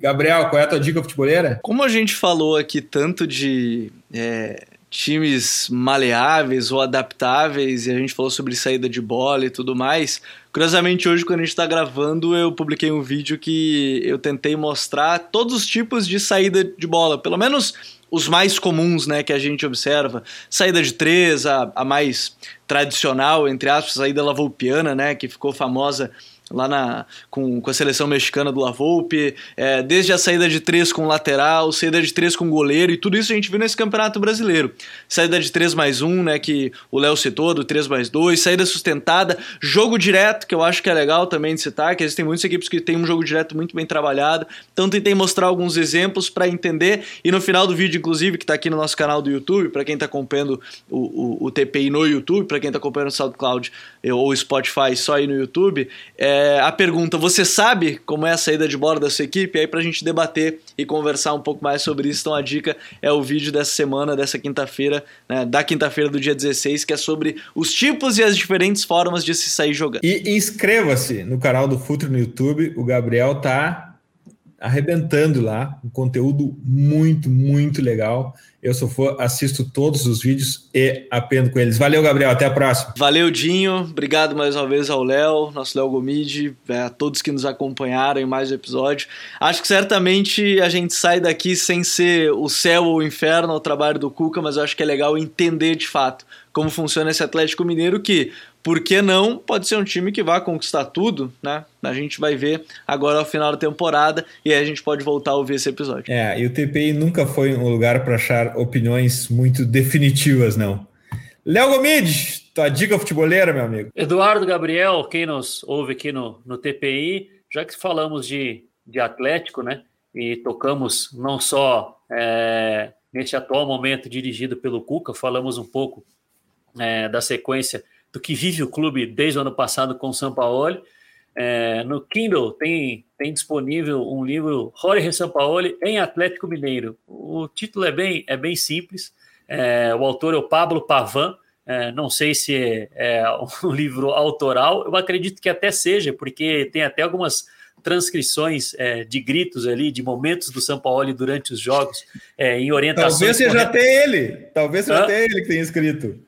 Gabriel, qual é a tua dica futeboleira? Como a gente falou aqui tanto de é, times maleáveis ou adaptáveis, e a gente falou sobre saída de bola e tudo mais. Curiosamente, hoje, quando a gente está gravando, eu publiquei um vídeo que eu tentei mostrar todos os tipos de saída de bola, pelo menos os mais comuns né, que a gente observa. Saída de três, a, a mais tradicional, entre aspas, saída lavoupiana, né, que ficou famosa lá na, com, com a seleção mexicana do Lavolpe, é, desde a saída de três com lateral, saída de três com goleiro, e tudo isso a gente viu nesse campeonato brasileiro. Saída de 3 mais 1, né, que o Léo citou, do 3 mais 2, saída sustentada, jogo direto, que eu acho que é legal também de citar, que existem muitas equipes que têm um jogo direto muito bem trabalhado, então tentei mostrar alguns exemplos para entender, e no final do vídeo, inclusive, que está aqui no nosso canal do YouTube, para quem está acompanhando o, o, o, TPI no YouTube, para quem está acompanhando o SoundCloud ou Spotify só aí no YouTube, é, a pergunta: você sabe como é a saída de bola da sua equipe? Aí para a gente debater e conversar um pouco mais sobre isso. Então a dica é o vídeo dessa semana, dessa quinta-feira, né, da quinta-feira do dia 16, que é sobre os tipos e as diferentes formas de se sair jogando. E inscreva-se no canal do Futre no YouTube. O Gabriel tá arrebentando lá, um conteúdo muito, muito legal. Eu sou fã, assisto todos os vídeos e aprendo com eles. Valeu, Gabriel, até a próxima. Valeu, Dinho. Obrigado mais uma vez ao Léo, nosso Léo Gomide, é, a todos que nos acompanharam em mais um episódio. Acho que certamente a gente sai daqui sem ser o céu ou o inferno ao trabalho do Cuca, mas eu acho que é legal entender de fato como funciona esse Atlético Mineiro que por que não? Pode ser um time que vai conquistar tudo, né? A gente vai ver agora ao final da temporada e aí a gente pode voltar a ouvir esse episódio. É, e o TPI nunca foi um lugar para achar opiniões muito definitivas, não. Léo Gomes, tua dica futeboleira, meu amigo. Eduardo Gabriel, quem nos ouve aqui no, no TPI, já que falamos de, de Atlético, né? E tocamos não só é, neste atual momento dirigido pelo Cuca, falamos um pouco é, da sequência do que vive o clube desde o ano passado com o São Paulo. É, no Kindle tem, tem disponível um livro Jorge Sampaoli em Atlético Mineiro. O título é bem, é bem simples. É, o autor é o Pablo Pavan. É, não sei se é, é, um livro autoral. Eu acredito que até seja, porque tem até algumas transcrições é, de gritos ali, de momentos do São Paulo durante os jogos, é, em orientação. Talvez seja até ele. Talvez seja Hã? até ele que tenha escrito.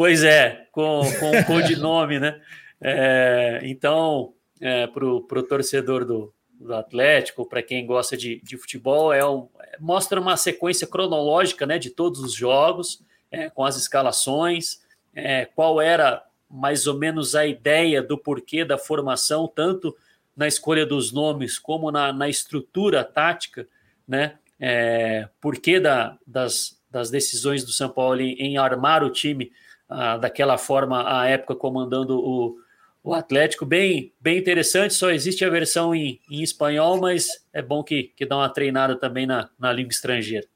Pois é, com, com o codinome, né? É, então, é, para o torcedor do, do Atlético, para quem gosta de, de futebol, é um, mostra uma sequência cronológica né, de todos os jogos, é, com as escalações, é, qual era mais ou menos a ideia do porquê da formação, tanto na escolha dos nomes como na, na estrutura tática, né? É, porquê da, das, das decisões do São Paulo em, em armar o time ah, daquela forma à época comandando o, o Atlético. Bem, bem interessante, só existe a versão em, em espanhol, mas é bom que, que dá uma treinada também na, na língua estrangeira.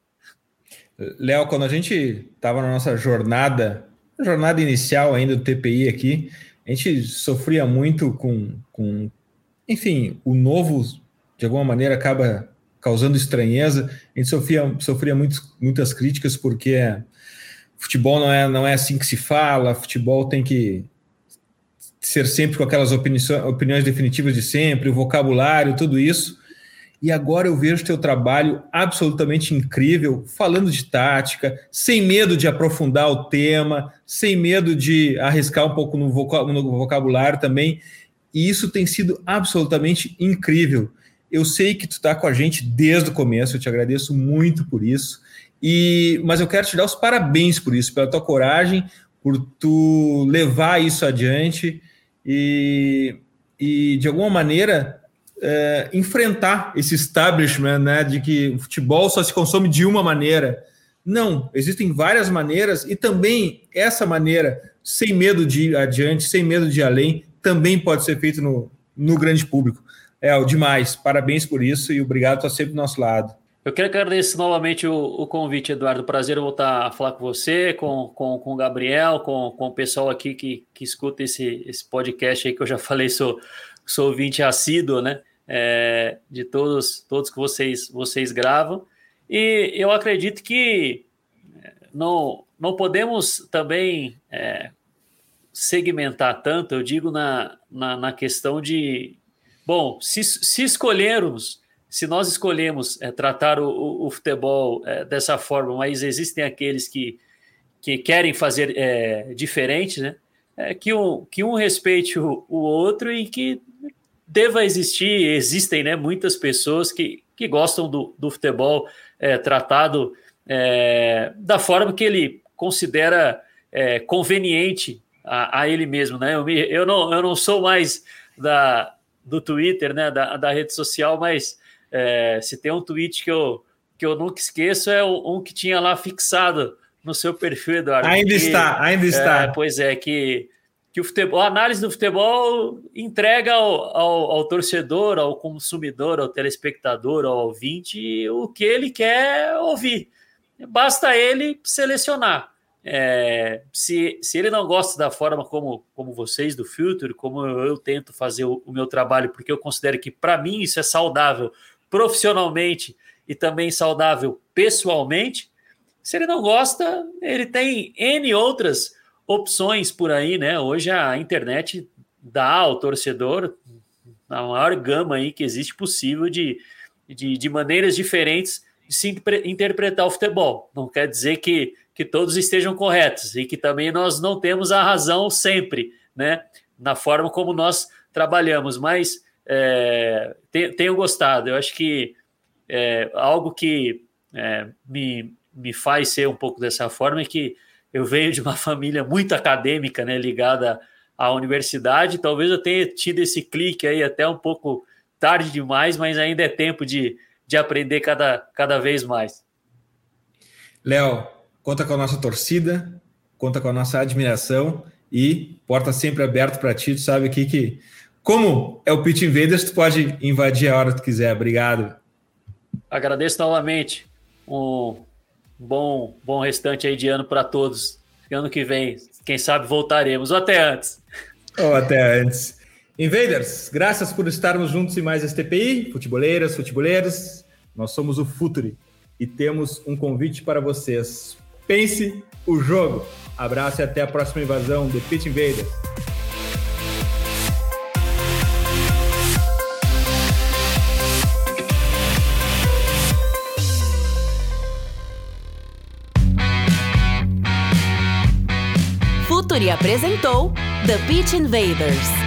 Léo, quando a gente estava na nossa jornada, jornada inicial ainda do TPI aqui, a gente sofria muito com, com enfim, o novo, de alguma maneira, acaba causando estranheza. A gente sofria, sofria muito, muitas críticas porque futebol não é, não é assim que se fala, futebol tem que ser sempre com aquelas opiniões, opiniões definitivas de sempre, o vocabulário, tudo isso. E agora eu vejo teu trabalho absolutamente incrível, falando de tática, sem medo de aprofundar o tema, sem medo de arriscar um pouco no vocabulário também. E isso tem sido absolutamente incrível. Eu sei que tu está com a gente desde o começo, eu te agradeço muito por isso. E, mas eu quero te dar os parabéns por isso, pela tua coragem, por tu levar isso adiante e, e de alguma maneira, é, enfrentar esse establishment né, de que o futebol só se consome de uma maneira. Não, existem várias maneiras e também essa maneira, sem medo de ir adiante, sem medo de ir além, também pode ser feito no, no grande público. É, demais. Parabéns por isso e obrigado por estar sempre do nosso lado. Eu quero agradecer novamente o, o, convite, Eduardo. Prazer voltar a falar com você, com, com, com o Gabriel, com, com o pessoal aqui que, que escuta esse, esse podcast aí que eu já falei, sou, sou ouvinte assíduo, né? É, de todos, todos que vocês, vocês gravam. E eu acredito que é, não, não podemos também é, segmentar tanto, eu digo na, na, na questão de. Bom, se, se escolhermos se nós escolhemos é, tratar o, o, o futebol é, dessa forma, mas existem aqueles que, que querem fazer é, diferente, né? É, que, um, que um respeite o, o outro e que deva existir, existem né, muitas pessoas que, que gostam do, do futebol tratado da forma que ele considera conveniente a, a, ele mesmo. Né? Eu, me, eu, não, eu não sou mais da, do Twitter, né, da, da rede social, mas é, se tem um tweet que eu, que eu nunca esqueço, é um que tinha lá fixado no seu perfil, Eduardo. Ainda que, está, ainda está. É, pois é, que, que o futebol, a análise do futebol entrega ao, ao, ao, torcedor, ao consumidor, ao telespectador, ao ouvinte, o que ele quer ouvir. Basta ele selecionar. é, se, se ele não gosta da forma como, como vocês do Future, como eu, eu tento fazer o, o, meu trabalho, porque eu considero que para mim isso é saudável profissionalmente e também saudável pessoalmente, se ele não gosta, ele tem N outras opções por aí, né? Hoje a internet dá ao torcedor a maior gama aí que existe possível de, de, de maneiras diferentes de se interpretar o futebol. Não quer dizer que, que todos estejam corretos e que também nós não temos a razão sempre, né? Na forma como nós trabalhamos, mas é, tenho gostado. Eu acho que é, algo que é, me, me faz ser um pouco dessa forma é que eu venho de uma família muito acadêmica, né, ligada à universidade. Talvez eu tenha tido esse clique aí até um pouco tarde demais, mas ainda é tempo de, de aprender cada, cada vez mais. Léo, conta com a nossa torcida, conta com a nossa admiração e porta sempre aberta para ti. Tu sabe aqui que, como é o Pitch Invaders, tu pode invadir a hora que tu quiser. Obrigado. Agradeço novamente. Um bom, bom restante aí de ano para todos. Ano que vem, quem sabe voltaremos, ou até antes. Ou até antes. Invaders, graças por estarmos juntos em mais este TPI, futeboleiras, futeboleiros. Nós somos o Futuri e temos um convite para vocês. Pense o jogo. Abraço e até a próxima invasão do Pitch Invaders. Apresentou The Pitch Invaders.